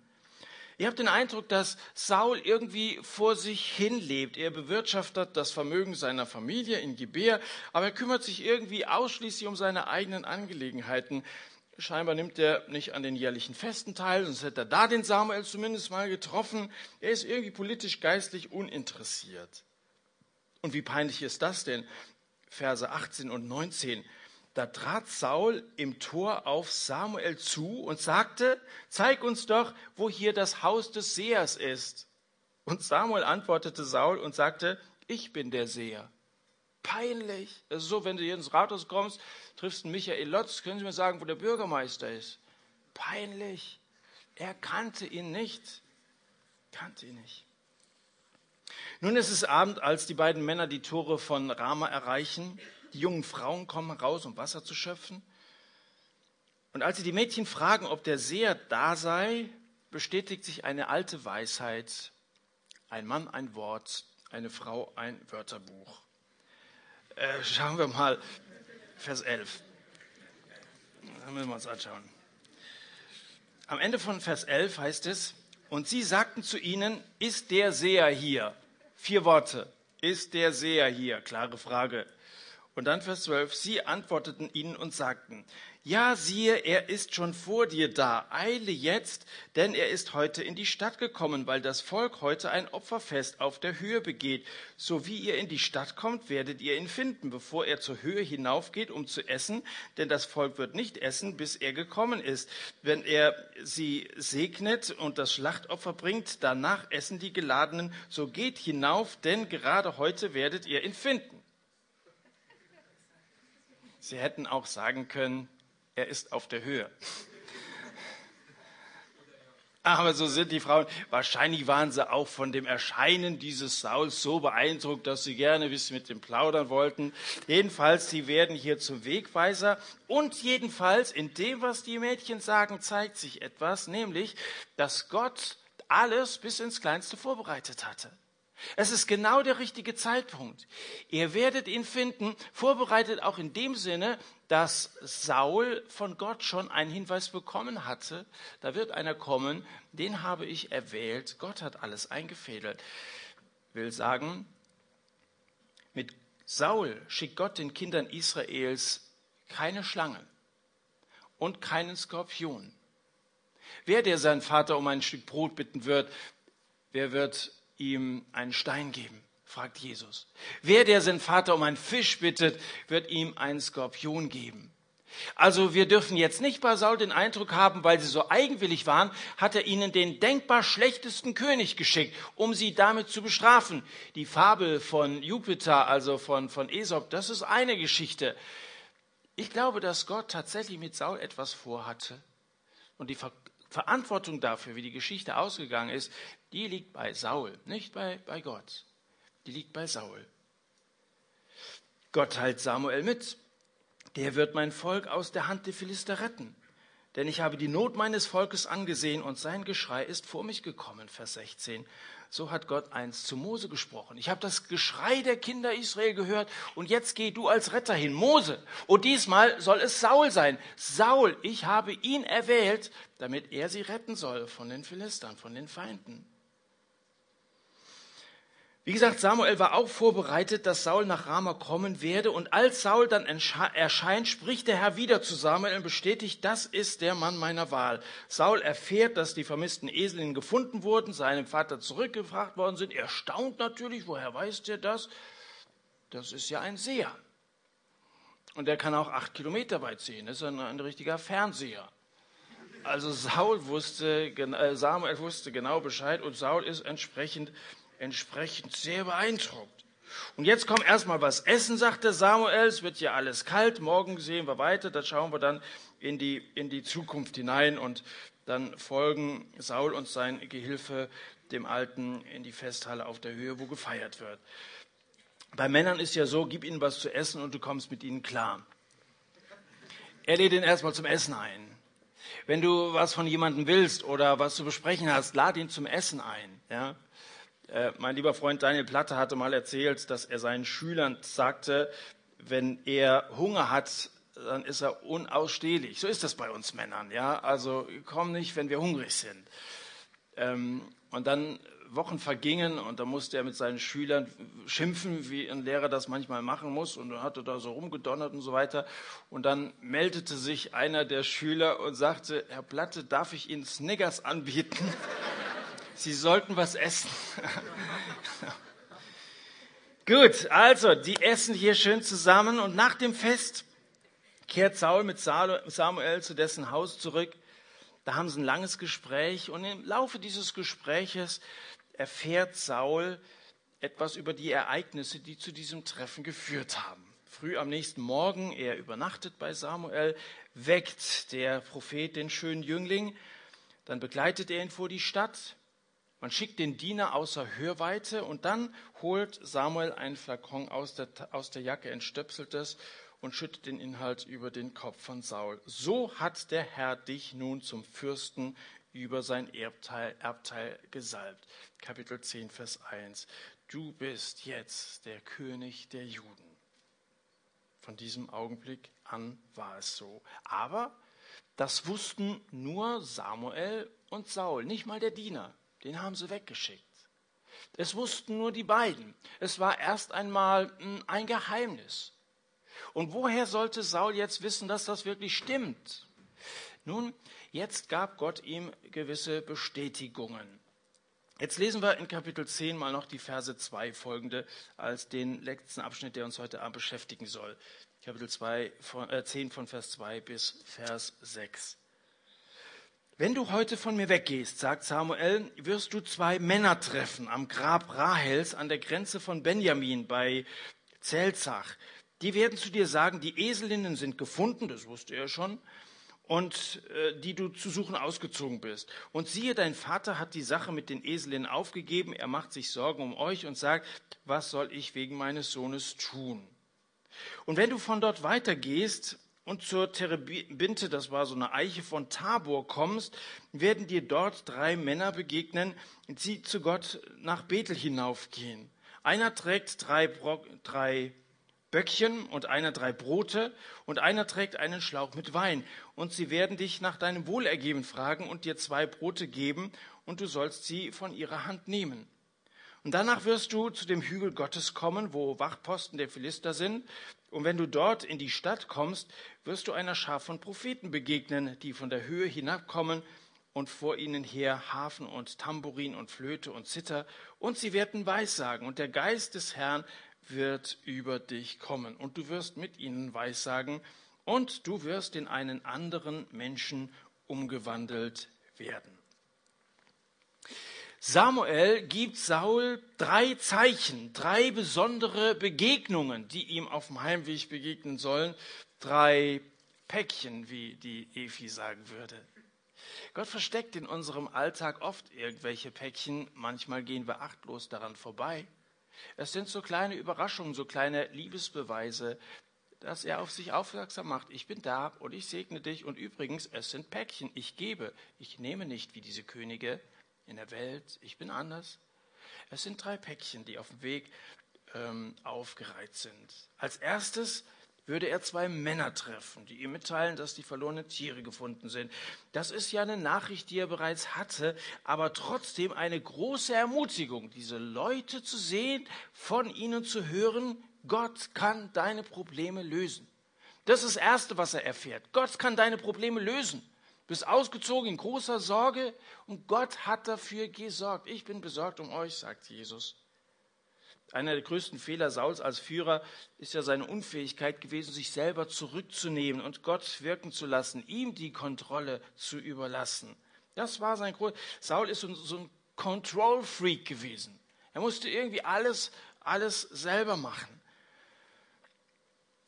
Ich habe den Eindruck, dass Saul irgendwie vor sich hin lebt. Er bewirtschaftet das Vermögen seiner Familie in Gibea, aber er kümmert sich irgendwie ausschließlich um seine eigenen Angelegenheiten. Scheinbar nimmt er nicht an den jährlichen Festen teil, sonst hätte er da den Samuel zumindest mal getroffen. Er ist irgendwie politisch geistlich uninteressiert. Und wie peinlich ist das denn? Verse 18 und 19. Da trat Saul im Tor auf Samuel zu und sagte, zeig uns doch, wo hier das Haus des Sehers ist. Und Samuel antwortete Saul und sagte, ich bin der Seher. Peinlich. Das ist so, wenn du hier ins Rathaus kommst, triffst einen Michael Lotz, können Sie mir sagen, wo der Bürgermeister ist? Peinlich. Er kannte ihn nicht. Kannte ihn nicht. Nun ist es Abend, als die beiden Männer die Tore von Rama erreichen. Die jungen Frauen kommen raus, um Wasser zu schöpfen. Und als sie die Mädchen fragen, ob der Seher da sei, bestätigt sich eine alte Weisheit. Ein Mann ein Wort, eine Frau ein Wörterbuch. Äh, schauen wir mal, Vers 11. Das müssen wir uns anschauen. Am Ende von Vers 11 heißt es, und sie sagten zu ihnen, ist der Seher hier? Vier Worte. Ist der Seher hier? Klare Frage. Und dann Vers 12, sie antworteten ihnen und sagten, ja, siehe, er ist schon vor dir da. Eile jetzt, denn er ist heute in die Stadt gekommen, weil das Volk heute ein Opferfest auf der Höhe begeht. So wie ihr in die Stadt kommt, werdet ihr ihn finden, bevor er zur Höhe hinaufgeht, um zu essen, denn das Volk wird nicht essen, bis er gekommen ist. Wenn er sie segnet und das Schlachtopfer bringt, danach essen die Geladenen. So geht hinauf, denn gerade heute werdet ihr ihn finden. Sie hätten auch sagen können, er ist auf der Höhe. Aber so sind die Frauen. Wahrscheinlich waren sie auch von dem Erscheinen dieses Sauls so beeindruckt, dass sie gerne bis mit dem plaudern wollten. Jedenfalls, sie werden hier zum Wegweiser. Und jedenfalls, in dem, was die Mädchen sagen, zeigt sich etwas, nämlich, dass Gott alles bis ins Kleinste vorbereitet hatte. Es ist genau der richtige Zeitpunkt. Ihr werdet ihn finden, vorbereitet auch in dem Sinne, dass Saul von Gott schon einen Hinweis bekommen hatte. Da wird einer kommen, den habe ich erwählt. Gott hat alles eingefädelt. Will sagen, mit Saul schickt Gott den Kindern Israels keine Schlange und keinen Skorpion. Wer, der seinen Vater um ein Stück Brot bitten wird, wer wird ihm einen Stein geben? fragt Jesus. Wer, der seinen Vater um einen Fisch bittet, wird ihm einen Skorpion geben. Also wir dürfen jetzt nicht bei Saul den Eindruck haben, weil sie so eigenwillig waren, hat er ihnen den denkbar schlechtesten König geschickt, um sie damit zu bestrafen. Die Fabel von Jupiter, also von, von Aesop, das ist eine Geschichte. Ich glaube, dass Gott tatsächlich mit Saul etwas vorhatte. Und die Ver Verantwortung dafür, wie die Geschichte ausgegangen ist, die liegt bei Saul, nicht bei, bei Gott. Die liegt bei Saul. Gott teilt Samuel mit der wird mein Volk aus der Hand der Philister retten. Denn ich habe die Not meines Volkes angesehen und sein Geschrei ist vor mich gekommen. Vers 16. So hat Gott einst zu Mose gesprochen. Ich habe das Geschrei der Kinder Israel gehört und jetzt geh du als Retter hin, Mose. Und diesmal soll es Saul sein. Saul, ich habe ihn erwählt, damit er sie retten soll von den Philistern, von den Feinden. Wie gesagt, Samuel war auch vorbereitet, dass Saul nach Rama kommen werde. Und als Saul dann erscheint, spricht der Herr wieder zu Samuel und bestätigt, das ist der Mann meiner Wahl. Saul erfährt, dass die vermissten Eselinnen gefunden wurden, seinem Vater zurückgebracht worden sind. Er staunt natürlich, woher weiß der das? Das ist ja ein Seher. Und der kann auch acht Kilometer weit sehen. Das ist ein, ein richtiger Fernseher. Also Saul wusste, äh, Samuel wusste genau Bescheid und Saul ist entsprechend entsprechend sehr beeindruckt. Und jetzt kommt erstmal was essen, sagte Samuel. Es wird ja alles kalt. Morgen sehen wir weiter. Da schauen wir dann in die, in die Zukunft hinein und dann folgen Saul und sein Gehilfe dem Alten in die Festhalle auf der Höhe, wo gefeiert wird. Bei Männern ist ja so, gib ihnen was zu essen und du kommst mit ihnen klar. Er lädt ihn erstmal zum Essen ein. Wenn du was von jemandem willst oder was zu besprechen hast, lad ihn zum Essen ein. Ja? Äh, mein lieber Freund Daniel Platte hatte mal erzählt, dass er seinen Schülern sagte, wenn er Hunger hat, dann ist er unausstehlich. So ist das bei uns Männern, ja. Also komm nicht, wenn wir hungrig sind. Ähm, und dann Wochen vergingen und da musste er mit seinen Schülern schimpfen, wie ein Lehrer das manchmal machen muss. Und er hatte da so rumgedonnert und so weiter. Und dann meldete sich einer der Schüler und sagte, Herr Platte, darf ich Ihnen Snickers anbieten? <laughs> Sie sollten was essen. <laughs> Gut, also, die essen hier schön zusammen und nach dem Fest kehrt Saul mit Samuel zu dessen Haus zurück. Da haben sie ein langes Gespräch und im Laufe dieses Gespräches erfährt Saul etwas über die Ereignisse, die zu diesem Treffen geführt haben. Früh am nächsten Morgen, er übernachtet bei Samuel, weckt der Prophet den schönen Jüngling, dann begleitet er ihn vor die Stadt, man schickt den Diener außer Hörweite und dann holt Samuel einen Flakon aus der, aus der Jacke, entstöpselt es und schüttet den Inhalt über den Kopf von Saul. So hat der Herr dich nun zum Fürsten über sein Erbteil, Erbteil gesalbt. Kapitel 10, Vers 1. Du bist jetzt der König der Juden. Von diesem Augenblick an war es so. Aber das wussten nur Samuel und Saul, nicht mal der Diener den haben sie weggeschickt. Es wussten nur die beiden. Es war erst einmal hm, ein Geheimnis. Und woher sollte Saul jetzt wissen, dass das wirklich stimmt? Nun, jetzt gab Gott ihm gewisse Bestätigungen. Jetzt lesen wir in Kapitel 10 mal noch die Verse 2 folgende als den letzten Abschnitt, der uns heute Abend beschäftigen soll. Kapitel 2 von, äh, 10 von Vers 2 bis Vers 6. Wenn du heute von mir weggehst, sagt Samuel, wirst du zwei Männer treffen am Grab Rahels an der Grenze von Benjamin bei Zelzach. Die werden zu dir sagen, die Eselinnen sind gefunden, das wusste er schon, und äh, die du zu suchen ausgezogen bist. Und siehe, dein Vater hat die Sache mit den Eselinnen aufgegeben, er macht sich Sorgen um euch und sagt, was soll ich wegen meines Sohnes tun? Und wenn du von dort weitergehst, und zur Terebinte, das war so eine Eiche von Tabor, kommst, werden dir dort drei Männer begegnen, die zu Gott nach Bethel hinaufgehen. Einer trägt drei, Brock, drei Böckchen und einer drei Brote und einer trägt einen Schlauch mit Wein. Und sie werden dich nach deinem Wohlergeben fragen und dir zwei Brote geben und du sollst sie von ihrer Hand nehmen. Und danach wirst du zu dem Hügel Gottes kommen, wo Wachposten der Philister sind. Und wenn du dort in die Stadt kommst, wirst du einer Schar von Propheten begegnen, die von der Höhe hinabkommen und vor ihnen her Hafen und Tambourin und Flöte und Zither. Und sie werden Weissagen. Und der Geist des Herrn wird über dich kommen. Und du wirst mit ihnen Weissagen. Und du wirst in einen anderen Menschen umgewandelt werden. Samuel gibt Saul drei Zeichen, drei besondere Begegnungen, die ihm auf dem Heimweg begegnen sollen. Drei Päckchen, wie die Efi sagen würde. Gott versteckt in unserem Alltag oft irgendwelche Päckchen. Manchmal gehen wir achtlos daran vorbei. Es sind so kleine Überraschungen, so kleine Liebesbeweise, dass er auf sich aufmerksam macht. Ich bin da und ich segne dich. Und übrigens, es sind Päckchen. Ich gebe. Ich nehme nicht wie diese Könige in der Welt, ich bin anders. Es sind drei Päckchen, die auf dem Weg ähm, aufgereiht sind. Als erstes würde er zwei Männer treffen, die ihm mitteilen, dass die verlorenen Tiere gefunden sind. Das ist ja eine Nachricht, die er bereits hatte, aber trotzdem eine große Ermutigung, diese Leute zu sehen, von ihnen zu hören, Gott kann deine Probleme lösen. Das ist das Erste, was er erfährt. Gott kann deine Probleme lösen bist ausgezogen in großer Sorge und Gott hat dafür gesorgt. Ich bin besorgt um euch, sagt Jesus. Einer der größten Fehler Sauls als Führer ist ja seine Unfähigkeit gewesen, sich selber zurückzunehmen und Gott wirken zu lassen, ihm die Kontrolle zu überlassen. Das war sein Grund. Saul ist so, ein Control-Freak gewesen. Er musste irgendwie alles, alles selber machen.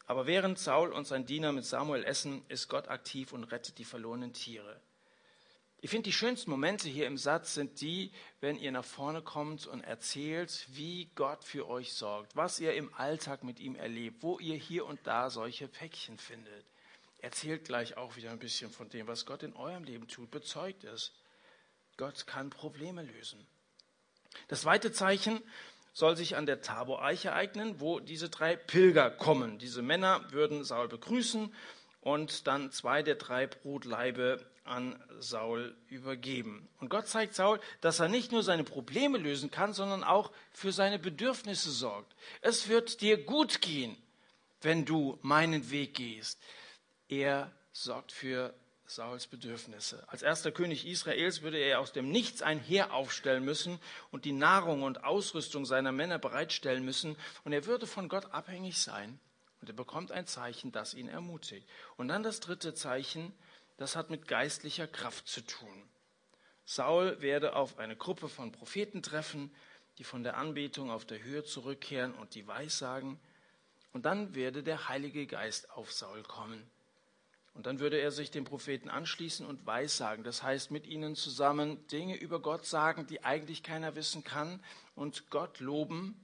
Aber während Saul und sein Diener mit Samuel essen, ist Gott aktiv und rettet die verlorenen Tiere. Ich finde, die schönsten Momente hier im Satz sind die, wenn ihr nach vorne kommt und erzählt, wie Gott für euch sorgt, was ihr im Alltag mit ihm erlebt, wo ihr hier und da solche Päckchen findet. Erzählt gleich auch wieder ein bisschen von dem, was Gott in eurem Leben tut. Bezeugt es. Gott kann Probleme lösen. Das zweite Zeichen, soll sich an der Tabor-Eiche ereignen, wo diese drei Pilger kommen. Diese Männer würden Saul begrüßen und dann zwei der drei Brotleibe an Saul übergeben. Und Gott zeigt Saul, dass er nicht nur seine Probleme lösen kann, sondern auch für seine Bedürfnisse sorgt. Es wird dir gut gehen, wenn du meinen Weg gehst. Er sorgt für Sauls Bedürfnisse. Als erster König Israels würde er aus dem Nichts ein Heer aufstellen müssen und die Nahrung und Ausrüstung seiner Männer bereitstellen müssen. Und er würde von Gott abhängig sein. Und er bekommt ein Zeichen, das ihn ermutigt. Und dann das dritte Zeichen, das hat mit geistlicher Kraft zu tun. Saul werde auf eine Gruppe von Propheten treffen, die von der Anbetung auf der Höhe zurückkehren und die Weissagen. Und dann werde der Heilige Geist auf Saul kommen. Und dann würde er sich den Propheten anschließen und weissagen. Das heißt, mit ihnen zusammen Dinge über Gott sagen, die eigentlich keiner wissen kann und Gott loben.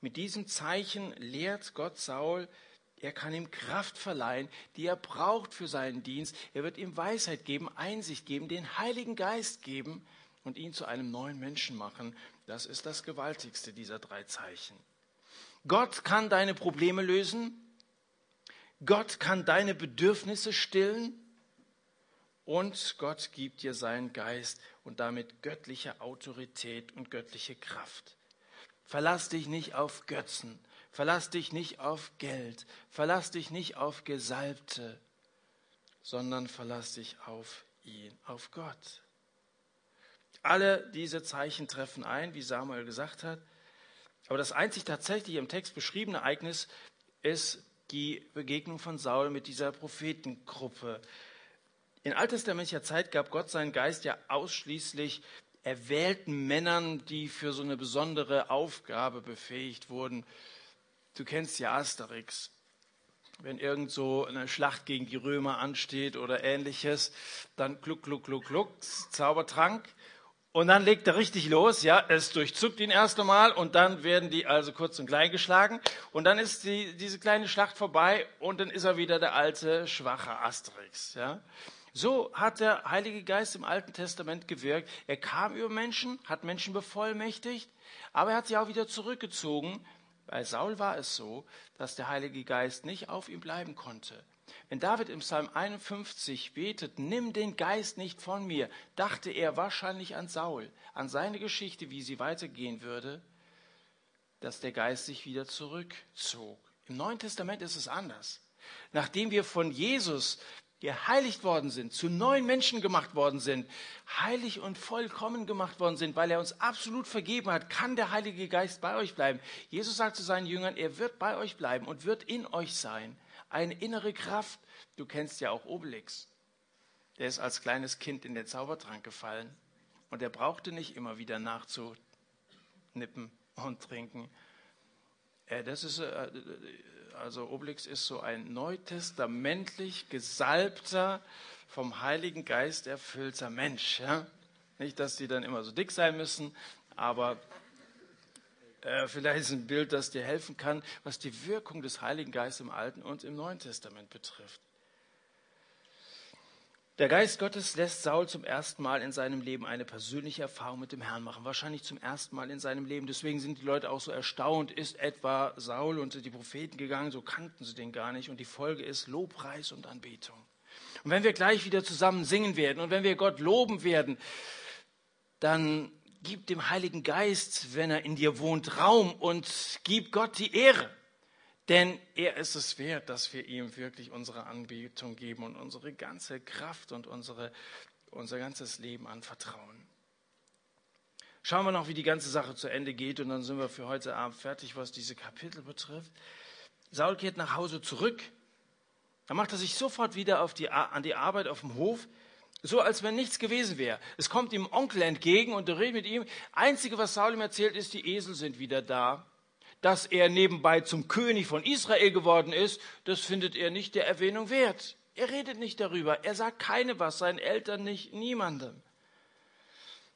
Mit diesem Zeichen lehrt Gott Saul, er kann ihm Kraft verleihen, die er braucht für seinen Dienst. Er wird ihm Weisheit geben, Einsicht geben, den Heiligen Geist geben und ihn zu einem neuen Menschen machen. Das ist das gewaltigste dieser drei Zeichen. Gott kann deine Probleme lösen. Gott kann deine Bedürfnisse stillen und Gott gibt dir seinen Geist und damit göttliche Autorität und göttliche Kraft. Verlass dich nicht auf Götzen, verlass dich nicht auf Geld, verlass dich nicht auf Gesalbte, sondern verlass dich auf ihn, auf Gott. Alle diese Zeichen treffen ein, wie Samuel gesagt hat. Aber das einzig tatsächlich im Text beschriebene Ereignis ist die Begegnung von Saul mit dieser Prophetengruppe. In alttestamentlicher Zeit gab Gott seinen Geist ja ausschließlich erwählten Männern, die für so eine besondere Aufgabe befähigt wurden. Du kennst ja Asterix. Wenn irgend so eine Schlacht gegen die Römer ansteht oder ähnliches, dann gluck, gluck, gluck, gluck, Zaubertrank. Und dann legt er richtig los, ja, es durchzuckt ihn erst einmal und dann werden die also kurz und klein geschlagen und dann ist die, diese kleine Schlacht vorbei und dann ist er wieder der alte, schwache Asterix, ja. So hat der Heilige Geist im Alten Testament gewirkt. Er kam über Menschen, hat Menschen bevollmächtigt, aber er hat sie auch wieder zurückgezogen. Bei Saul war es so, dass der Heilige Geist nicht auf ihm bleiben konnte. Wenn David im Psalm 51 betet, nimm den Geist nicht von mir, dachte er wahrscheinlich an Saul, an seine Geschichte, wie sie weitergehen würde. dass der Geist sich wieder zurückzog. Im Neuen Testament ist es anders. Nachdem wir von Jesus geheiligt worden sind, zu neuen Menschen gemacht worden sind, heilig und vollkommen gemacht worden sind, weil er uns absolut vergeben hat, kann der Heilige Geist bei euch bleiben. Jesus sagt zu seinen Jüngern, er wird bei euch bleiben und wird in euch sein. Eine innere Kraft. Du kennst ja auch Obelix. Der ist als kleines Kind in den Zaubertrank gefallen und er brauchte nicht immer wieder nachzunippen und trinken. Äh, das ist äh, also Obelix ist so ein neutestamentlich gesalbter, vom Heiligen Geist erfüllter Mensch. Nicht, dass die dann immer so dick sein müssen, aber vielleicht ist ein Bild, das dir helfen kann, was die Wirkung des Heiligen Geistes im Alten und im Neuen Testament betrifft. Der Geist Gottes lässt Saul zum ersten Mal in seinem Leben eine persönliche Erfahrung mit dem Herrn machen. Wahrscheinlich zum ersten Mal in seinem Leben. Deswegen sind die Leute auch so erstaunt. Ist etwa Saul und die Propheten gegangen, so kannten sie den gar nicht. Und die Folge ist Lobpreis und Anbetung. Und wenn wir gleich wieder zusammen singen werden und wenn wir Gott loben werden, dann gib dem Heiligen Geist, wenn er in dir wohnt, Raum und gib Gott die Ehre. Denn er ist es wert, dass wir ihm wirklich unsere Anbetung geben und unsere ganze Kraft und unsere, unser ganzes Leben anvertrauen. Schauen wir noch, wie die ganze Sache zu Ende geht und dann sind wir für heute Abend fertig, was diese Kapitel betrifft. Saul kehrt nach Hause zurück. Dann macht er sich sofort wieder die, an die Arbeit auf dem Hof, so als wenn nichts gewesen wäre. Es kommt ihm Onkel entgegen und er redet mit ihm. Einzige, was Saul ihm erzählt, ist, die Esel sind wieder da dass er nebenbei zum König von Israel geworden ist, das findet er nicht der Erwähnung wert. Er redet nicht darüber. Er sagt keine was, seinen Eltern nicht, niemandem.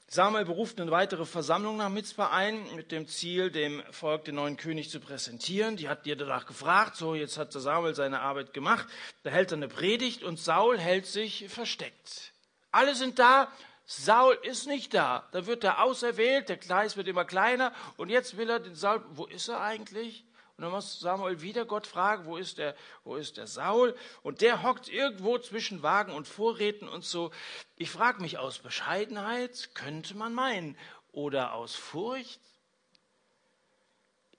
Samuel beruft eine weitere Versammlung nach Mitzvah ein, mit dem Ziel, dem Volk den neuen König zu präsentieren. Die hat dir danach gefragt, so jetzt hat Samuel seine Arbeit gemacht. Da hält er eine Predigt und Saul hält sich versteckt. Alle sind da, Saul ist nicht da. Da wird er auserwählt, der Kreis wird immer kleiner und jetzt will er den Saul, wo ist er eigentlich? Und dann muss Samuel wieder Gott fragen, wo ist der, wo ist der Saul? Und der hockt irgendwo zwischen Wagen und Vorräten und so. Ich frage mich aus Bescheidenheit, könnte man meinen, oder aus Furcht?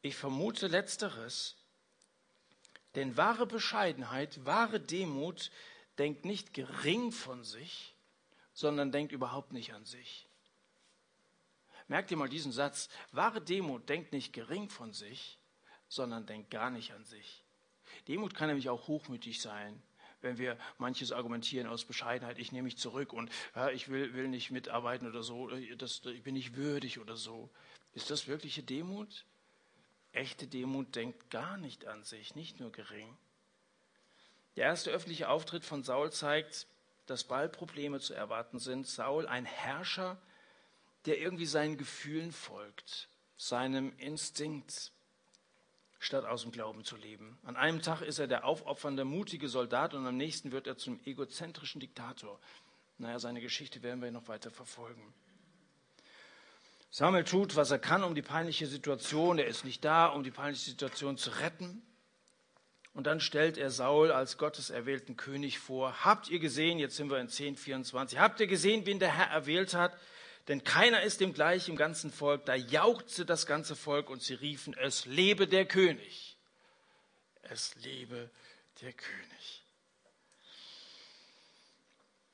Ich vermute letzteres. Denn wahre Bescheidenheit, wahre Demut denkt nicht gering von sich, sondern denkt überhaupt nicht an sich. Merkt ihr mal diesen Satz. Wahre Demut denkt nicht gering von sich, sondern denkt gar nicht an sich. Demut kann nämlich auch hochmütig sein, wenn wir manches argumentieren aus Bescheidenheit. Ich nehme mich zurück und ja, ich will, will nicht mitarbeiten oder so, das, ich bin nicht würdig oder so. Ist das wirkliche Demut? Echte Demut denkt gar nicht an sich, nicht nur gering. Der erste öffentliche Auftritt von Saul zeigt, dass bald Probleme zu erwarten sind. Saul, ein Herrscher, der irgendwie seinen Gefühlen folgt, seinem Instinkt, statt aus dem Glauben zu leben. An einem Tag ist er der aufopfernde, mutige Soldat und am nächsten wird er zum egozentrischen Diktator. Naja, seine Geschichte werden wir noch weiter verfolgen. Samuel tut, was er kann, um die peinliche Situation, er ist nicht da, um die peinliche Situation zu retten. Und dann stellt er Saul als Gottes erwählten König vor. Habt ihr gesehen, jetzt sind wir in 10,24, habt ihr gesehen, wen der Herr erwählt hat? Denn keiner ist dem gleich im ganzen Volk. Da jauchzte das ganze Volk und sie riefen, es lebe der König. Es lebe der König.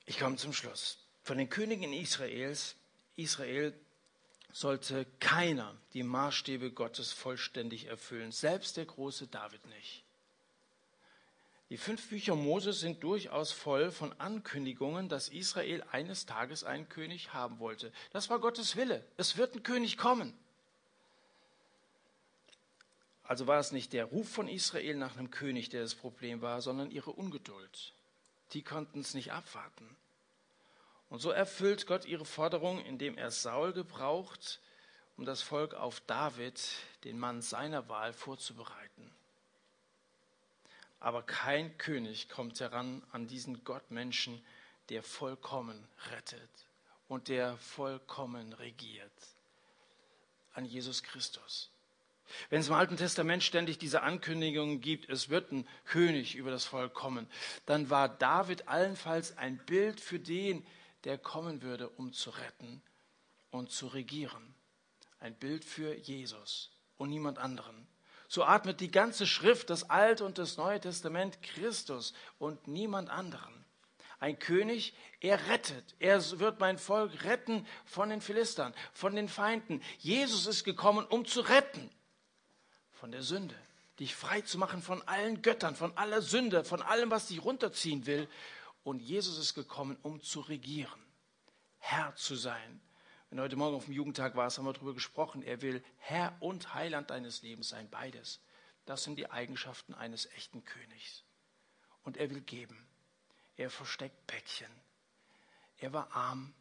Ich komme zum Schluss. Von den Königen Israels, Israel sollte keiner die Maßstäbe Gottes vollständig erfüllen, selbst der große David nicht. Die fünf Bücher Moses sind durchaus voll von Ankündigungen, dass Israel eines Tages einen König haben wollte. Das war Gottes Wille. Es wird ein König kommen. Also war es nicht der Ruf von Israel nach einem König, der das Problem war, sondern ihre Ungeduld. Die konnten es nicht abwarten. Und so erfüllt Gott ihre Forderung, indem er Saul gebraucht, um das Volk auf David, den Mann seiner Wahl, vorzubereiten. Aber kein König kommt heran an diesen Gottmenschen, der vollkommen rettet und der vollkommen regiert. An Jesus Christus. Wenn es im Alten Testament ständig diese Ankündigungen gibt, es wird ein König über das Volk kommen, dann war David allenfalls ein Bild für den, der kommen würde, um zu retten und zu regieren. Ein Bild für Jesus. und niemand anderen. So atmet die ganze Schrift, das Alte und das Neue Testament Christus und niemand anderen. Ein König, er rettet. Er wird mein Volk retten von den Philistern, von den Feinden. Jesus ist gekommen, um zu retten von der Sünde, dich frei zu machen von allen Göttern, von aller Sünde, von allem, was dich runterziehen will. Und Jesus ist gekommen, um zu regieren, Herr zu sein. Wenn heute Morgen auf dem Jugendtag war, haben wir darüber gesprochen. Er will Herr und Heiland deines Lebens sein, beides. Das sind die Eigenschaften eines echten Königs. Und er will geben. Er versteckt Päckchen. Er war arm.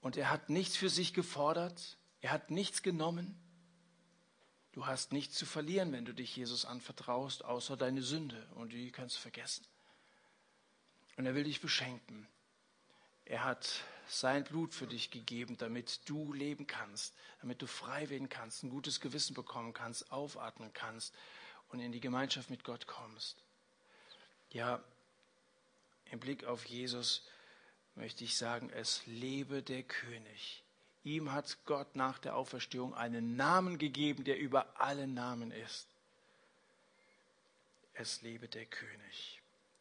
Und er hat nichts für sich gefordert. Er hat nichts genommen. Du hast nichts zu verlieren, wenn du dich Jesus anvertraust, außer deine Sünde. Und die kannst du vergessen. Und er will dich beschenken. Er hat sein Blut für dich gegeben, damit du leben kannst, damit du frei werden kannst, ein gutes Gewissen bekommen kannst, aufatmen kannst und in die Gemeinschaft mit Gott kommst. Ja, im Blick auf Jesus möchte ich sagen, es lebe der König. Ihm hat Gott nach der Auferstehung einen Namen gegeben, der über alle Namen ist. Es lebe der König.